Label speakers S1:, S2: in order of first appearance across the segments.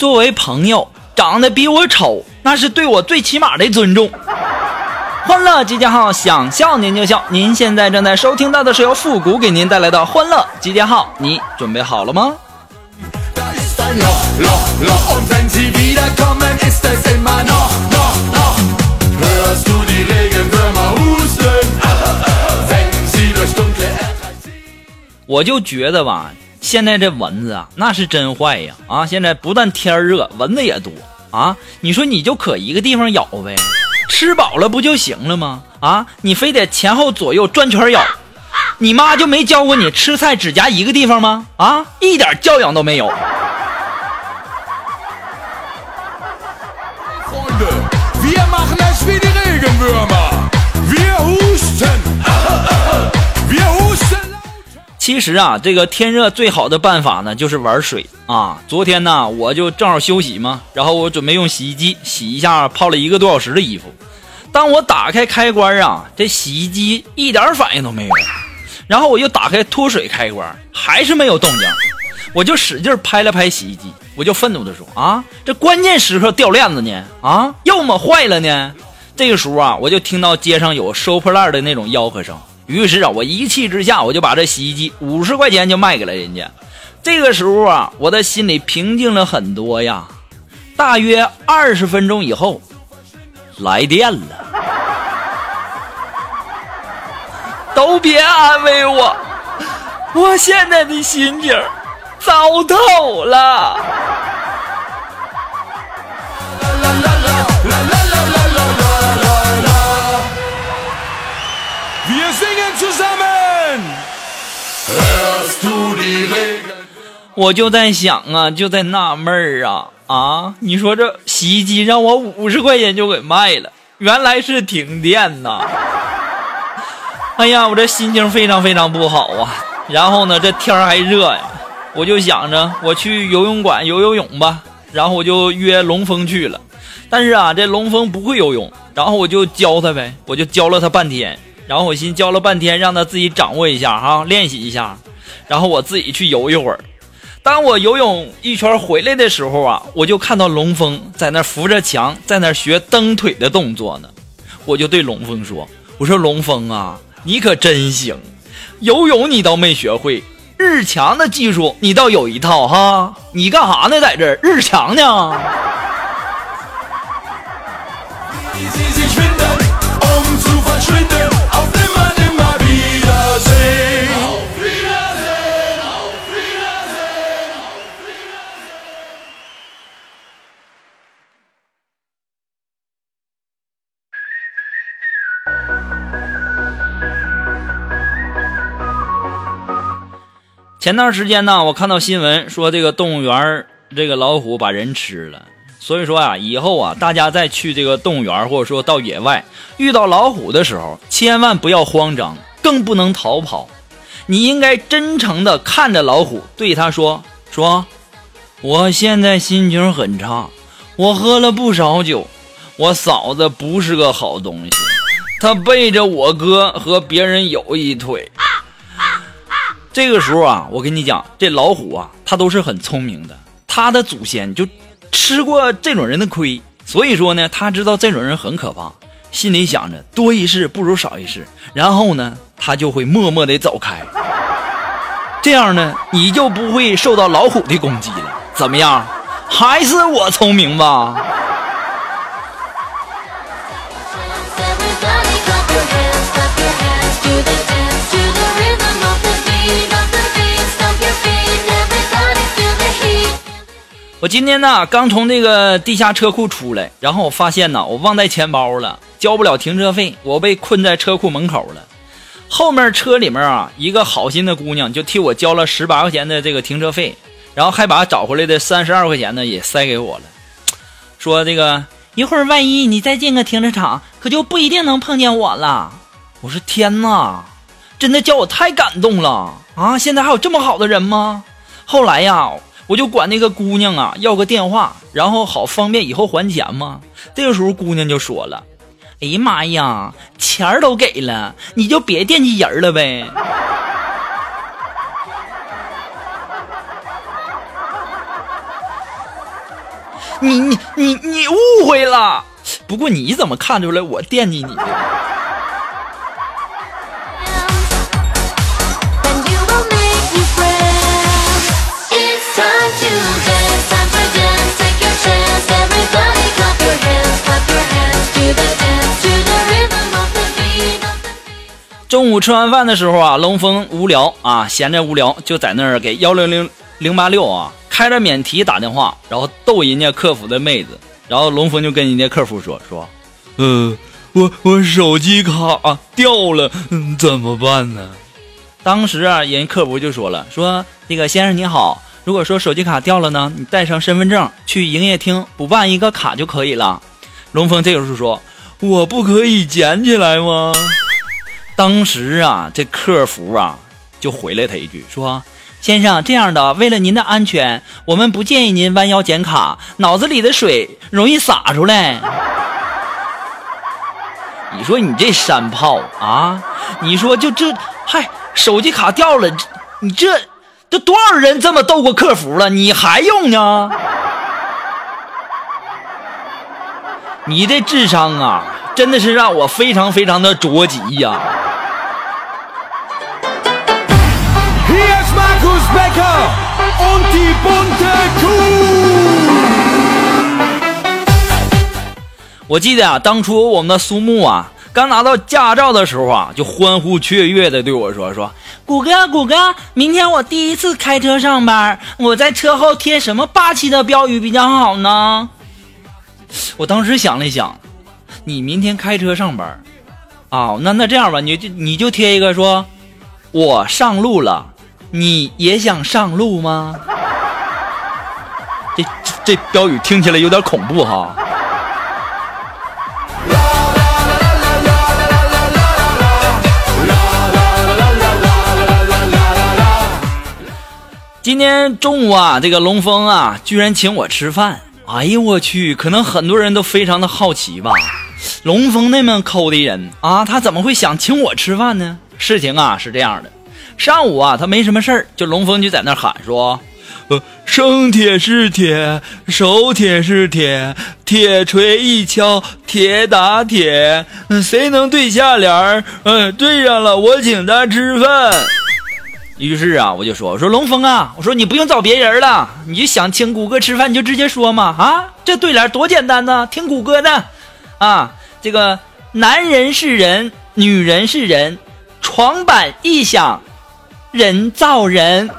S1: 作为朋友长得比我丑那是对我最起码的尊重。欢乐集结号想笑您就笑。您现在正在收听到的是由复古给您带来的欢乐集结号你准备好了吗？我就觉得吧现在这蚊子啊，那是真坏呀！啊，现在不但天热，蚊子也多啊。你说你就可一个地方咬呗，吃饱了不就行了吗？啊，你非得前后左右转圈咬，你妈就没教过你吃菜只夹一个地方吗？啊，一点教养都没有。其实啊，这个天热最好的办法呢，就是玩水啊。昨天呢，我就正好休息嘛，然后我准备用洗衣机洗一下泡了一个多小时的衣服。当我打开开关啊，这洗衣机一点反应都没有。然后我又打开脱水开关，还是没有动静。我就使劲拍了拍洗衣机，我就愤怒地说：“啊，这关键时刻掉链子呢？啊，要么坏了呢？”这个时候啊，我就听到街上有收破烂的那种吆喝声。于是啊，我一气之下，我就把这洗衣机五十块钱就卖给了人家。这个时候啊，我的心里平静了很多呀。大约二十分钟以后，来电了。都别安慰我，我现在的心情糟透了。我就在想啊，就在纳闷儿啊啊！你说这洗衣机让我五十块钱就给卖了，原来是停电呐！哎呀，我这心情非常非常不好啊。然后呢，这天儿还热呀，我就想着我去游泳馆游游泳吧。然后我就约龙峰去了，但是啊，这龙峰不会游泳，然后我就教他呗，我就教了他半天。然后我寻思教了半天，让他自己掌握一下哈，练习一下，然后我自己去游一会儿。当我游泳一圈回来的时候啊，我就看到龙峰在那扶着墙，在那学蹬腿的动作呢。我就对龙峰说：“我说龙峰啊，你可真行，游泳你倒没学会，日墙的技术你倒有一套哈。你干啥呢？在这日墙呢？”前段时间呢，我看到新闻说这个动物园这个老虎把人吃了，所以说啊，以后啊，大家再去这个动物园或者说到野外遇到老虎的时候，千万不要慌张，更不能逃跑。你应该真诚的看着老虎，对他说：“说，我现在心情很差，我喝了不少酒，我嫂子不是个好东西，她背着我哥和别人有一腿。”这个时候啊，我跟你讲，这老虎啊，它都是很聪明的，它的祖先就吃过这种人的亏，所以说呢，它知道这种人很可怕，心里想着多一事不如少一事，然后呢，它就会默默的走开，这样呢，你就不会受到老虎的攻击了。怎么样？还是我聪明吧？我今天呢刚从那个地下车库出来，然后我发现呢我忘带钱包了，交不了停车费，我被困在车库门口了。后面车里面啊，一个好心的姑娘就替我交了十八块钱的这个停车费，然后还把找回来的三十二块钱呢也塞给我了，说这个一会儿万一你再进个停车场，可就不一定能碰见我了。我说天哪，真的叫我太感动了啊！现在还有这么好的人吗？后来呀，我就管那个姑娘啊要个电话，然后好方便以后还钱嘛。这个时候姑娘就说了。哎呀妈呀，钱都给了，你就别惦记人了呗。你你你你误会了，不过你怎么看出来我惦记你中午吃完饭的时候啊，龙峰无聊啊，闲着无聊就在那儿给幺零零零八六啊开着免提打电话，然后逗人家客服的妹子，然后龙峰就跟人家客服说说，呃，我我手机卡、掉了，嗯，怎么办呢？当时啊，人客服就说了，说那个先生你好，如果说手机卡掉了呢，你带上身份证去营业厅补办一个卡就可以了。龙峰这个时候说，我不可以捡起来吗？当时啊，这客服啊就回了他一句说：“先生，这样的，为了您的安全，我们不建议您弯腰捡卡，脑子里的水容易洒出来。”你说你这山炮啊！你说就这，嗨，手机卡掉了，你这这多少人这么斗过客服了，你还用呢？你这智商啊，真的是让我非常非常的着急呀！
S2: Boris Becker und die bunte Kuh.
S1: 我记得啊，当初我们的苏木啊，刚拿到驾照的时候啊，就欢呼雀跃的对我说：“说谷哥，谷哥，明天我第一次开车上班，我在车后贴什么霸气的标语比较好呢？”我当时想了一想，你明天开车上班，啊，那那这样吧，你就你就贴一个说：“我上路了，你也想上路吗？” 这这这标语听起来有点恐怖哈。今天中午啊，这个龙峰啊，居然请我吃饭。哎呦我去，可能很多人都非常的好奇吧。龙峰那么抠的人啊，他怎么会想请我吃饭呢？事情啊是这样的，上午啊他没什么事儿，就龙峰就在那喊说：“呃，生铁是铁，熟铁是铁，铁锤一敲，铁打铁。嗯谁能对下联儿？嗯，对上了，我请他吃饭。”于是啊，我就说：“我说龙峰啊，我说你不用找别人了，你就想请谷歌吃饭，你就直接说嘛啊，这对联多简单呢，听谷歌的啊。这个男人是人，女人是人，床板一响，人造人。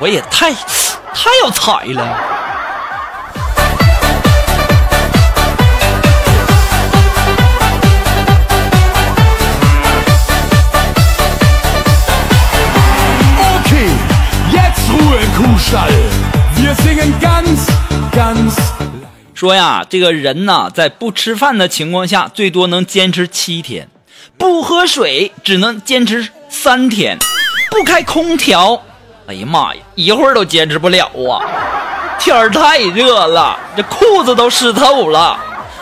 S1: 我也太太有才了。说呀这个人呐在不吃饭的情况下最多能坚持七天。不喝水只能坚持三天；不开空调，哎呀妈呀，一会儿都坚持不了啊！天儿太热了，这裤子都湿透了。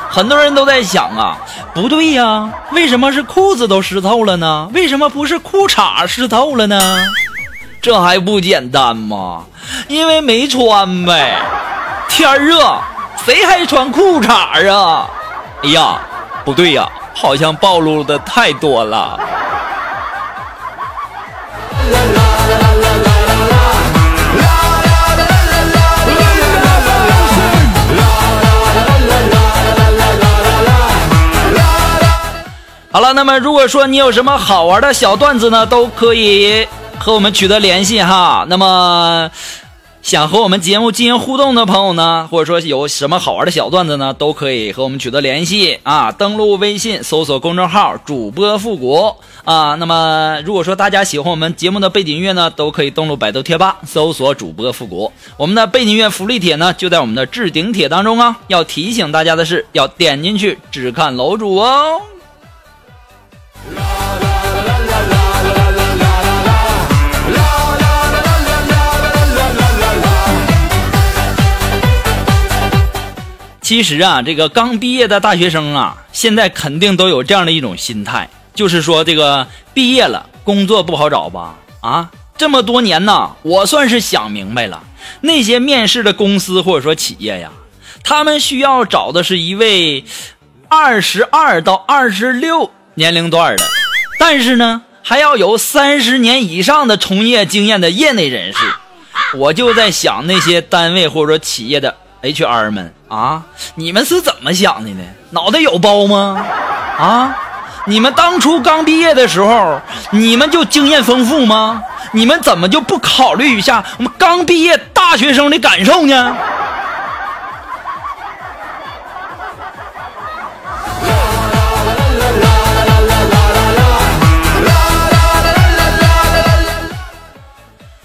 S1: 很多人都在想啊，不对呀，为什么是裤子都湿透了呢？为什么不是裤衩湿透了呢？这还不简单吗？因为没穿呗。天儿热，谁还穿裤衩啊？哎呀，不对呀，好像暴露的太多了。好了，那么如果说你有什么好玩的小段子呢，都可以和我们取得联系哈。那么想和我们节目进行互动的朋友呢，或者说有什么好玩的小段子呢，都可以和我们取得联系啊。登录微信搜索公众号“主播复古”啊。那么如果说大家喜欢我们节目的背景音乐呢，都可以登录百度贴吧搜索“主播复古”。我们的背景音乐福利帖呢，就在我们的置顶帖当中啊。要提醒大家的是，要点进去只看楼主哦。其实啊，这个刚毕业的大学生啊，现在肯定都有这样的一种心态，就是说这个毕业了，工作不好找吧？啊，这么多年呢，我算是想明白了，那些面试的公司或者说企业呀，他们需要找的是一位二十二到二十六年龄段的，但是呢，还要有三十年以上的从业经验的业内人士。我就在想那些单位或者说企业的 HR 们啊，你们是怎么想的呢？脑袋有包吗？啊，你们当初刚毕业的时候，你们就经验丰富吗？你们怎么就不考虑一下我们刚毕业大学生的感受呢？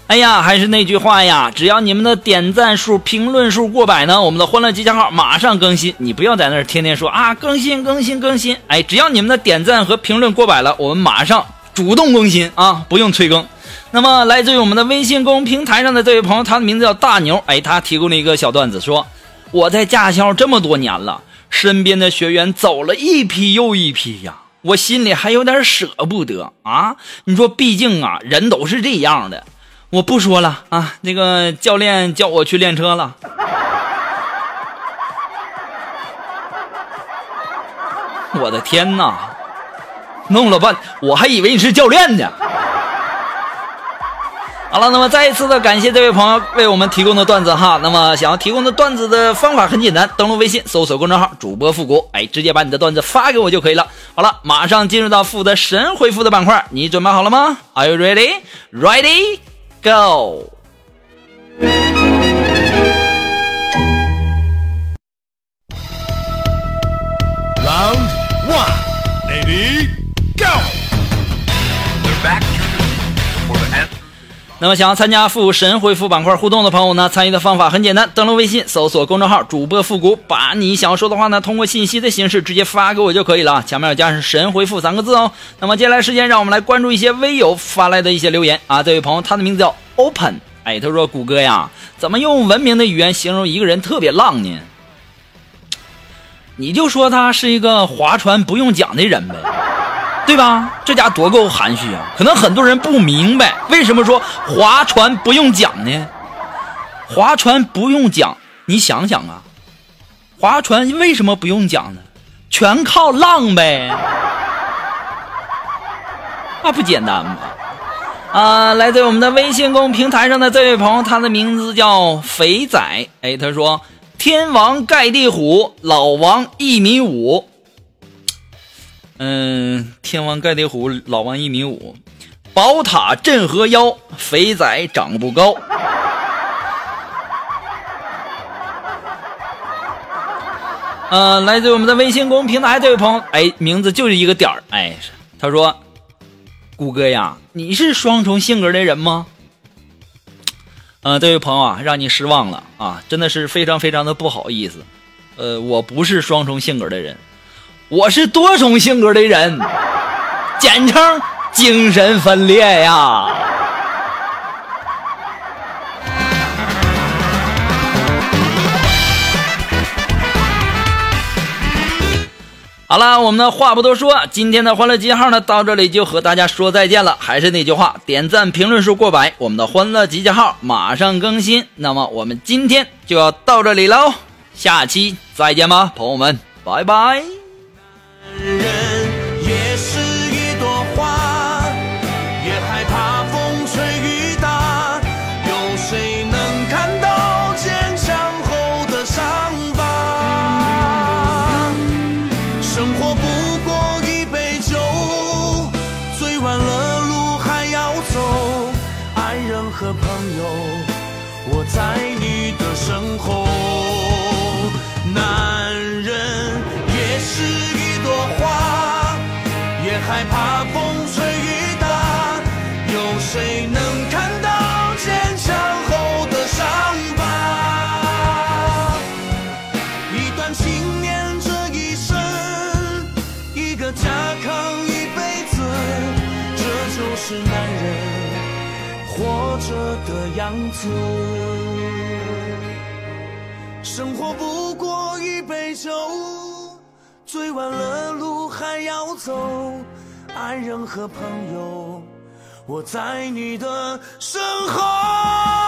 S1: 哎呀，还是那句话呀，只要你们的点赞数、评论数过百呢，我们的欢乐集结号马上更新。你不要在那儿天天说啊，更新、更新、更新。哎，只要你们的点赞和评论过百了，我们马上主动更新啊，不用催更。那么，来自于我们的微信公平台上的这位朋友，他的名字叫大牛。哎，他提供了一个小段子，说我在驾校这么多年了，身边的学员走了一批又一批呀，我心里还有点舍不得啊。你说，毕竟啊，人都是这样的。我不说了啊，那个教练叫我去练车了。我的天哪！弄了半，我还以为你是教练呢。好了，那么再一次的感谢这位朋友为我们提供的段子哈。那么想要提供的段子的方法很简单，登录微信搜索公众号“主播复古”，哎，直接把你的段子发给我就可以了。好了，马上进入到负责神回复的板块，你准备好了吗？Are you ready? Ready? Go! 那么想要参加复神回复板块互动的朋友呢，参与的方法很简单，登录微信搜索公众号“主播复古”，把你想要说的话呢，通过信息的形式直接发给我就可以了啊，前面要加上“神回复”三个字哦。那么接下来时间，让我们来关注一些微友发来的一些留言啊。这位朋友他的名字叫 Open，哎，他说：“谷歌呀，怎么用文明的语言形容一个人特别浪呢？你就说他是一个划船不用桨的人呗。”对吧？这家多够含蓄啊！可能很多人不明白，为什么说划船不用桨呢？划船不用桨，你想想啊，划船为什么不用桨呢？全靠浪呗，那不简单吗？啊，来自我们的微信公平台上的这位朋友，他的名字叫肥仔。哎，他说：“天王盖地虎，老王一米五。”嗯，天王盖地虎，老王一米五，宝塔镇河妖，肥仔长不高。呃，来自我们的微信公众平台这位朋友，哎，名字就是一个点儿，哎，他说：“谷歌呀，你是双重性格的人吗？”呃，这位朋友啊，让你失望了啊，真的是非常非常的不好意思。呃，我不是双重性格的人。我是多重性格的人，简称精神分裂呀。好了，我们的话不多说，今天的欢乐集结号呢，到这里就和大家说再见了。还是那句话，点赞评论数过百，我们的欢乐集结号马上更新。那么我们今天就要到这里喽，下期再见吧，朋友们，拜拜。
S3: 男人也是一朵花也害怕风吹雨打有谁能看到坚强后的伤疤？生活不过一杯酒醉完了路还要走爱人和朋友我在你的身后。男人也是害怕风吹雨打。有谁能看到坚强后的伤疤？一段情念这一生，一个家扛一辈子，这就是男人活着的样子。生活不过一杯酒，醉完了路还要走，爱人和朋友，我在你的身后。